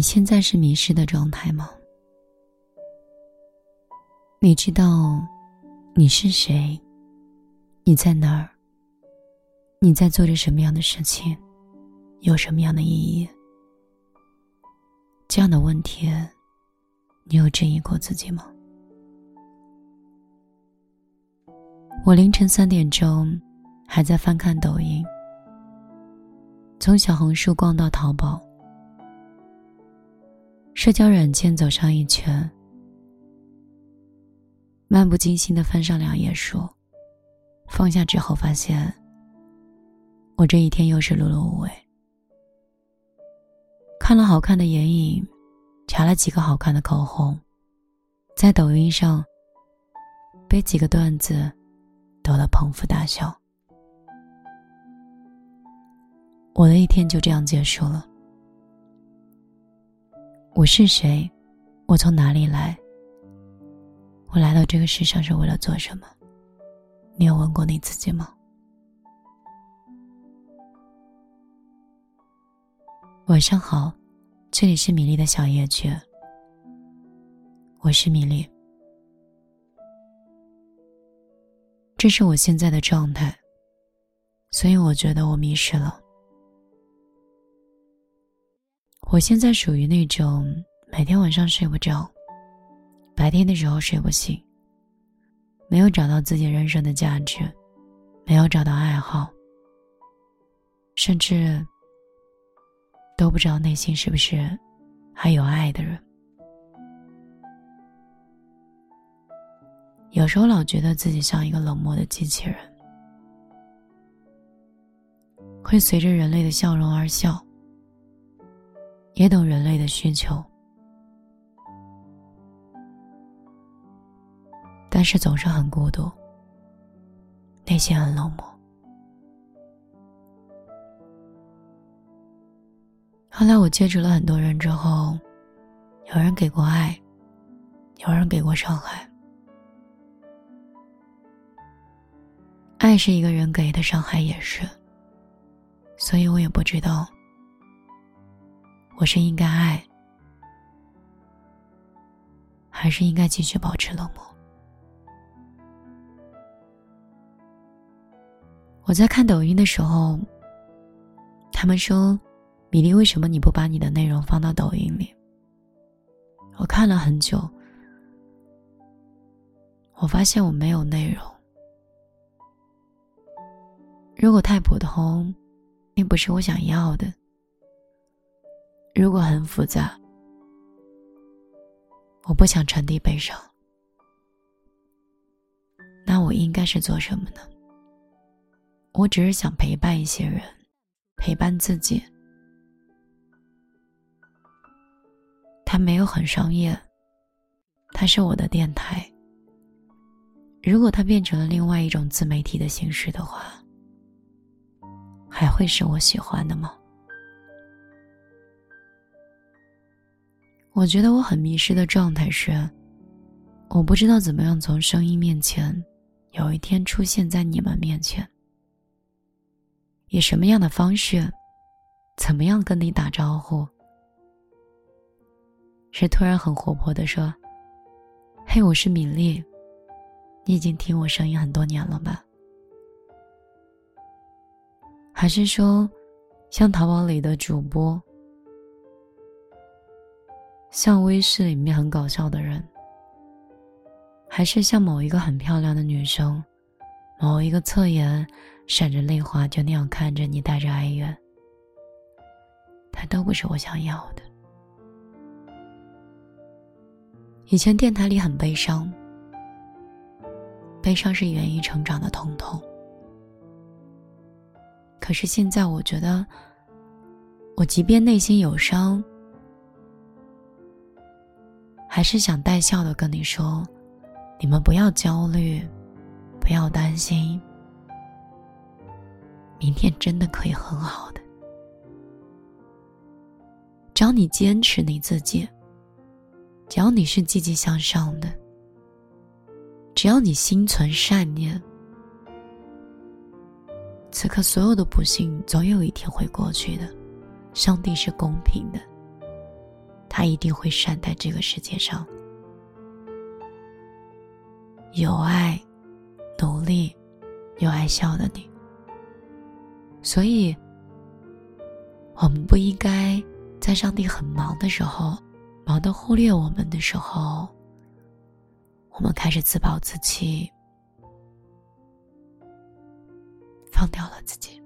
你现在是迷失的状态吗？你知道你是谁？你在哪儿？你在做着什么样的事情？有什么样的意义？这样的问题，你有质疑过自己吗？我凌晨三点钟还在翻看抖音，从小红书逛到淘宝，社交软件走上一圈，漫不经心的翻上两页书，放下之后发现，我这一天又是碌碌无为。看了好看的眼影，查了几个好看的口红，在抖音上被几个段子。逗得捧腹大笑，我的一天就这样结束了。我是谁？我从哪里来？我来到这个世上是为了做什么？你有问过你自己吗？晚上好，这里是米粒的小夜曲，我是米粒。这是我现在的状态，所以我觉得我迷失了。我现在属于那种每天晚上睡不着，白天的时候睡不醒，没有找到自己人生的价值，没有找到爱好，甚至都不知道内心是不是还有爱的人。有时候老觉得自己像一个冷漠的机器人，会随着人类的笑容而笑，也懂人类的需求，但是总是很孤独，内心很冷漠。后来我接触了很多人之后，有人给过爱，有人给过伤害。爱是一个人给的，伤害也是。所以我也不知道，我是应该爱，还是应该继续保持冷漠。我在看抖音的时候，他们说：“米粒，为什么你不把你的内容放到抖音里？”我看了很久，我发现我没有内容。如果太普通，并不是我想要的；如果很复杂，我不想传递悲伤，那我应该是做什么呢？我只是想陪伴一些人，陪伴自己。它没有很商业，它是我的电台。如果它变成了另外一种自媒体的形式的话，还会是我喜欢的吗？我觉得我很迷失的状态是，我不知道怎么样从声音面前，有一天出现在你们面前，以什么样的方式，怎么样跟你打招呼？是突然很活泼的说：“嘿，我是米粒，你已经听我声音很多年了吧？”还是说，像淘宝里的主播，像微视里面很搞笑的人，还是像某一个很漂亮的女生，某一个侧颜闪着泪花，就那样看着你，带着哀怨，它都不是我想要的。以前电台里很悲伤，悲伤是源于成长的疼痛。可是现在，我觉得，我即便内心有伤，还是想带笑的跟你说：你们不要焦虑，不要担心，明天真的可以很好的。只要你坚持你自己，只要你是积极向上的，只要你心存善念。此刻所有的不幸，总有一天会过去的。上帝是公平的，他一定会善待这个世界上有爱、努力、有爱笑的你。所以，我们不应该在上帝很忙的时候，忙得忽略我们的时候，我们开始自暴自弃，放掉了自己。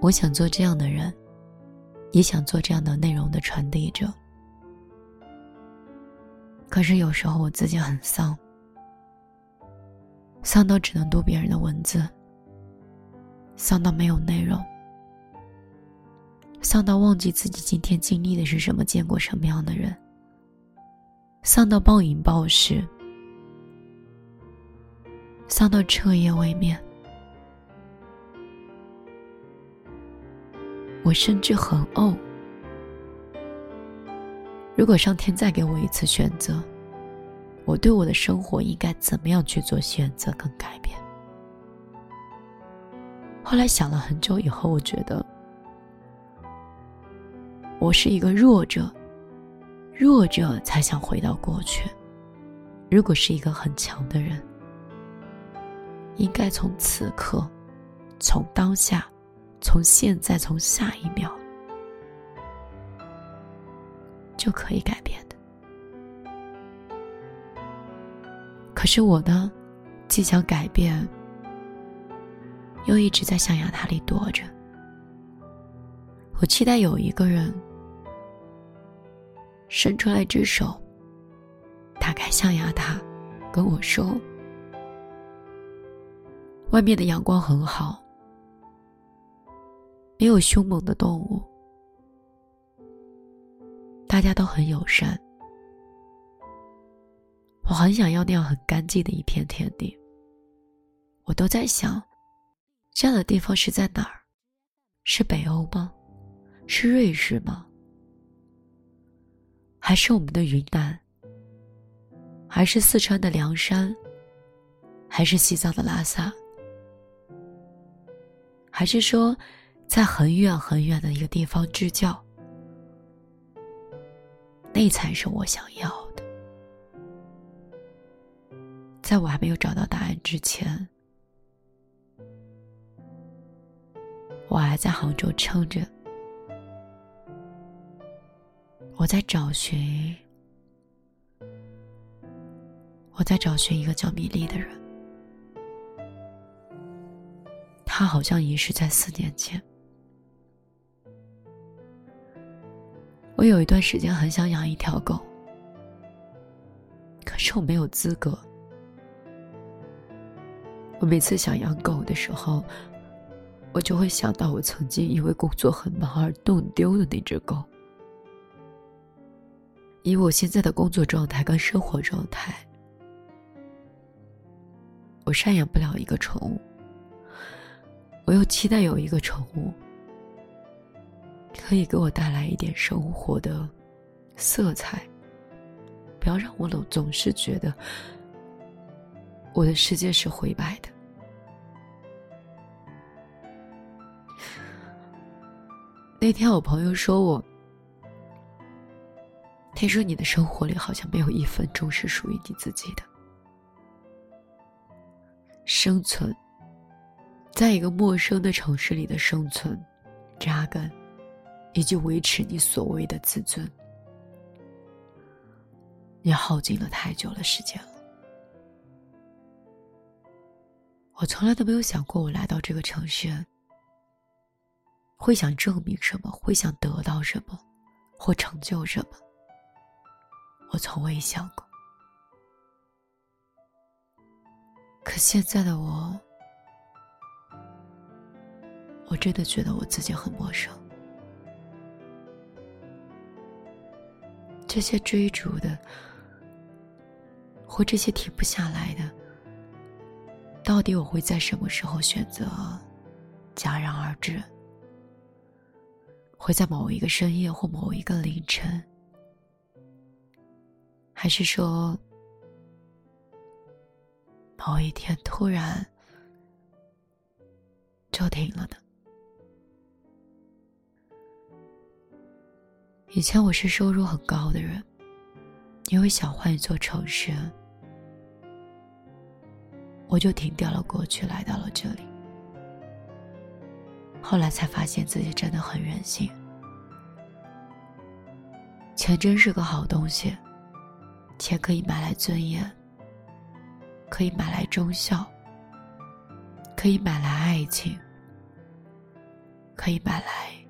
我想做这样的人，也想做这样的内容的传递者。可是有时候我自己很丧，丧到只能读别人的文字，丧到没有内容，丧到忘记自己今天经历的是什么，见过什么样的人，丧到暴饮暴食，丧到彻夜未眠。我甚至很呕。如果上天再给我一次选择，我对我的生活应该怎么样去做选择跟改变？后来想了很久以后，我觉得我是一个弱者，弱者才想回到过去。如果是一个很强的人，应该从此刻，从当下。从现在，从下一秒，就可以改变的。可是我呢，既想改变，又一直在象牙塔里躲着。我期待有一个人伸出来一只手，打开象牙塔，跟我说：“外面的阳光很好。”没有凶猛的动物，大家都很友善。我很想要那样很干净的一片天地。我都在想，这样的地方是在哪儿？是北欧吗？是瑞士吗？还是我们的云南？还是四川的凉山？还是西藏的拉萨？还是说？在很远很远的一个地方支教，那才是我想要的。在我还没有找到答案之前，我还在杭州撑着。我在找寻，我在找寻一个叫米粒的人。他好像遗失在四年前。我有一段时间很想养一条狗，可是我没有资格。我每次想养狗的时候，我就会想到我曾经因为工作很忙而弄丢的那只狗。以我现在的工作状态跟生活状态，我赡养不了一个宠物。我又期待有一个宠物。可以给我带来一点生活的色彩，不要让我总总是觉得我的世界是灰白的。那天我朋友说我，他说你的生活里好像没有一分钟是属于你自己的。生存，在一个陌生的城市里的生存，扎根。以及维持你所谓的自尊，你耗尽了太久的时间了。我从来都没有想过，我来到这个城市会想证明什么，会想得到什么，或成就什么。我从未想过。可现在的我，我真的觉得我自己很陌生。这些追逐的，或这些停不下来的，到底我会在什么时候选择戛然而止？会在某一个深夜或某一个凌晨，还是说某一天突然就停了呢？以前我是收入很高的人，因为想换一座城市，我就停掉了过去，来到了这里。后来才发现自己真的很任性。钱真是个好东西，钱可以买来尊严，可以买来忠孝，可以买来爱情，可以买来。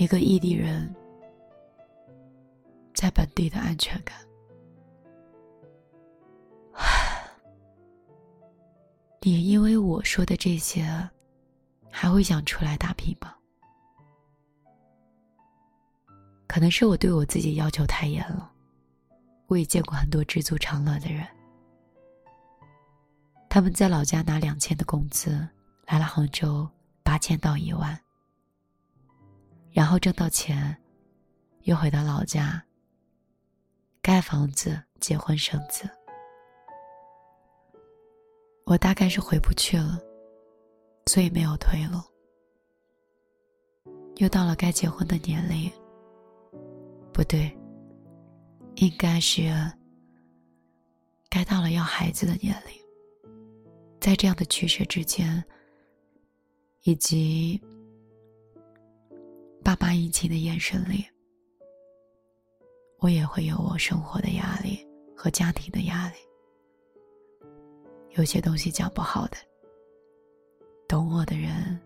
一个异地人在本地的安全感，你因为我说的这些，还会想出来打拼吗？可能是我对我自己要求太严了。我也见过很多知足常乐的人，他们在老家拿两千的工资，来了杭州八千到一万。然后挣到钱，又回到老家。盖房子、结婚、生子。我大概是回不去了，所以没有退路。又到了该结婚的年龄，不对，应该是该到了要孩子的年龄。在这样的取舍之间，以及。爸妈殷勤的眼神里，我也会有我生活的压力和家庭的压力。有些东西讲不好的，懂我的人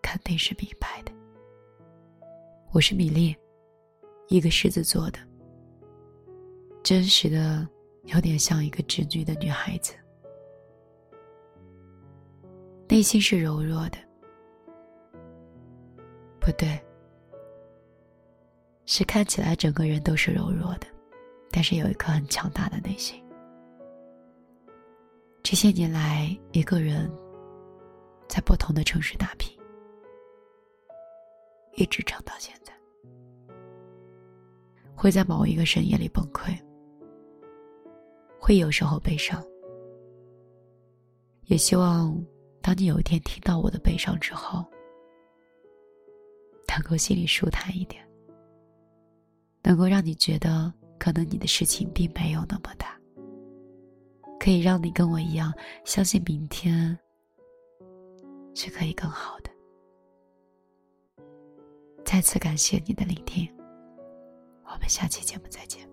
肯定是明白的。我是米粒，一个狮子座的，真实的有点像一个直女的女孩子，内心是柔弱的。不对，是看起来整个人都是柔弱的，但是有一颗很强大的内心。这些年来，一个人在不同的城市打拼，一直撑到现在，会在某一个深夜里崩溃，会有时候悲伤，也希望当你有一天听到我的悲伤之后。能够心里舒坦一点，能够让你觉得可能你的事情并没有那么大，可以让你跟我一样相信明天是可以更好的。再次感谢你的聆听，我们下期节目再见。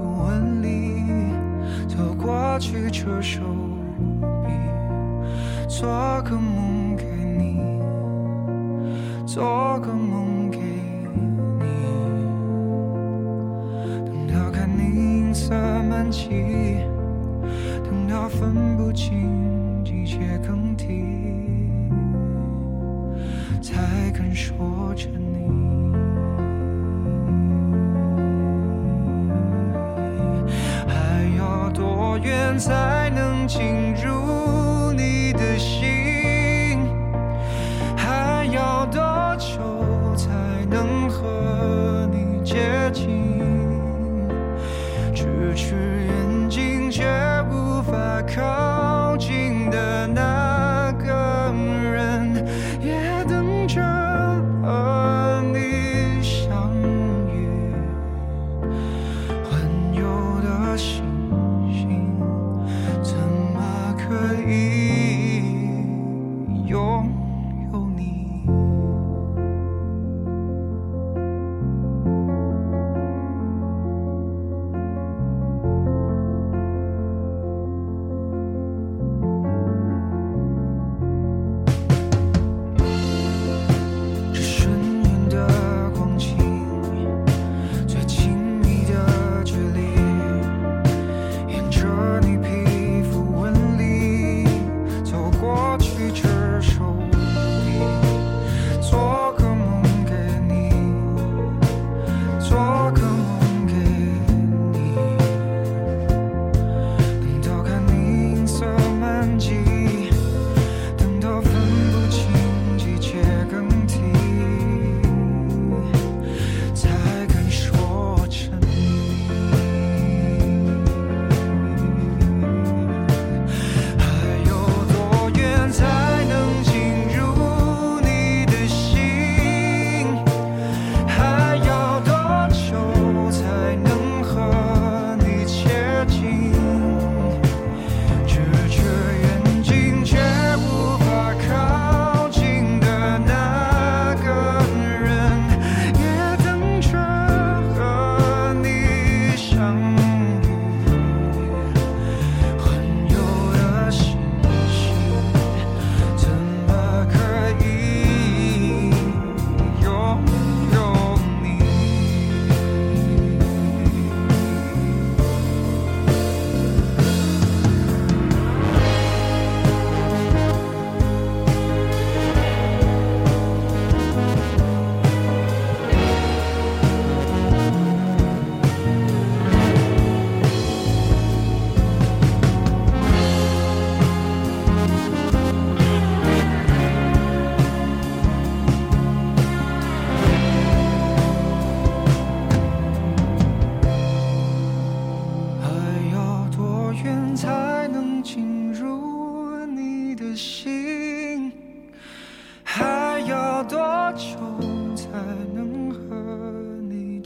皱纹里，走过去折手臂，做个梦给你，做个梦给你。等到看你银色满际，等到分不清季节更替，才肯说真。远才能进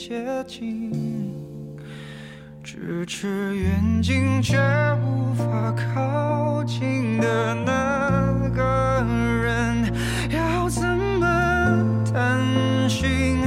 接近咫尺远近却无法靠近的那个人。要怎么探寻